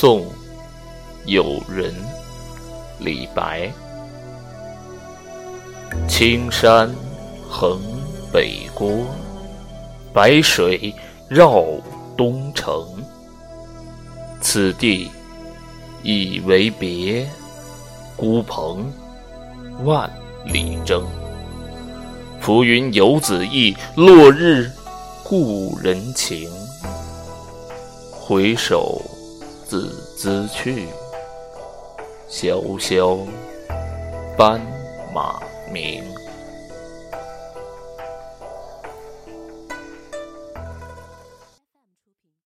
宋有人，李白。青山横北郭，白水绕东城。此地已为别，孤蓬万里征。浮云游子意，落日故人情。回首子之去，萧萧班马鸣。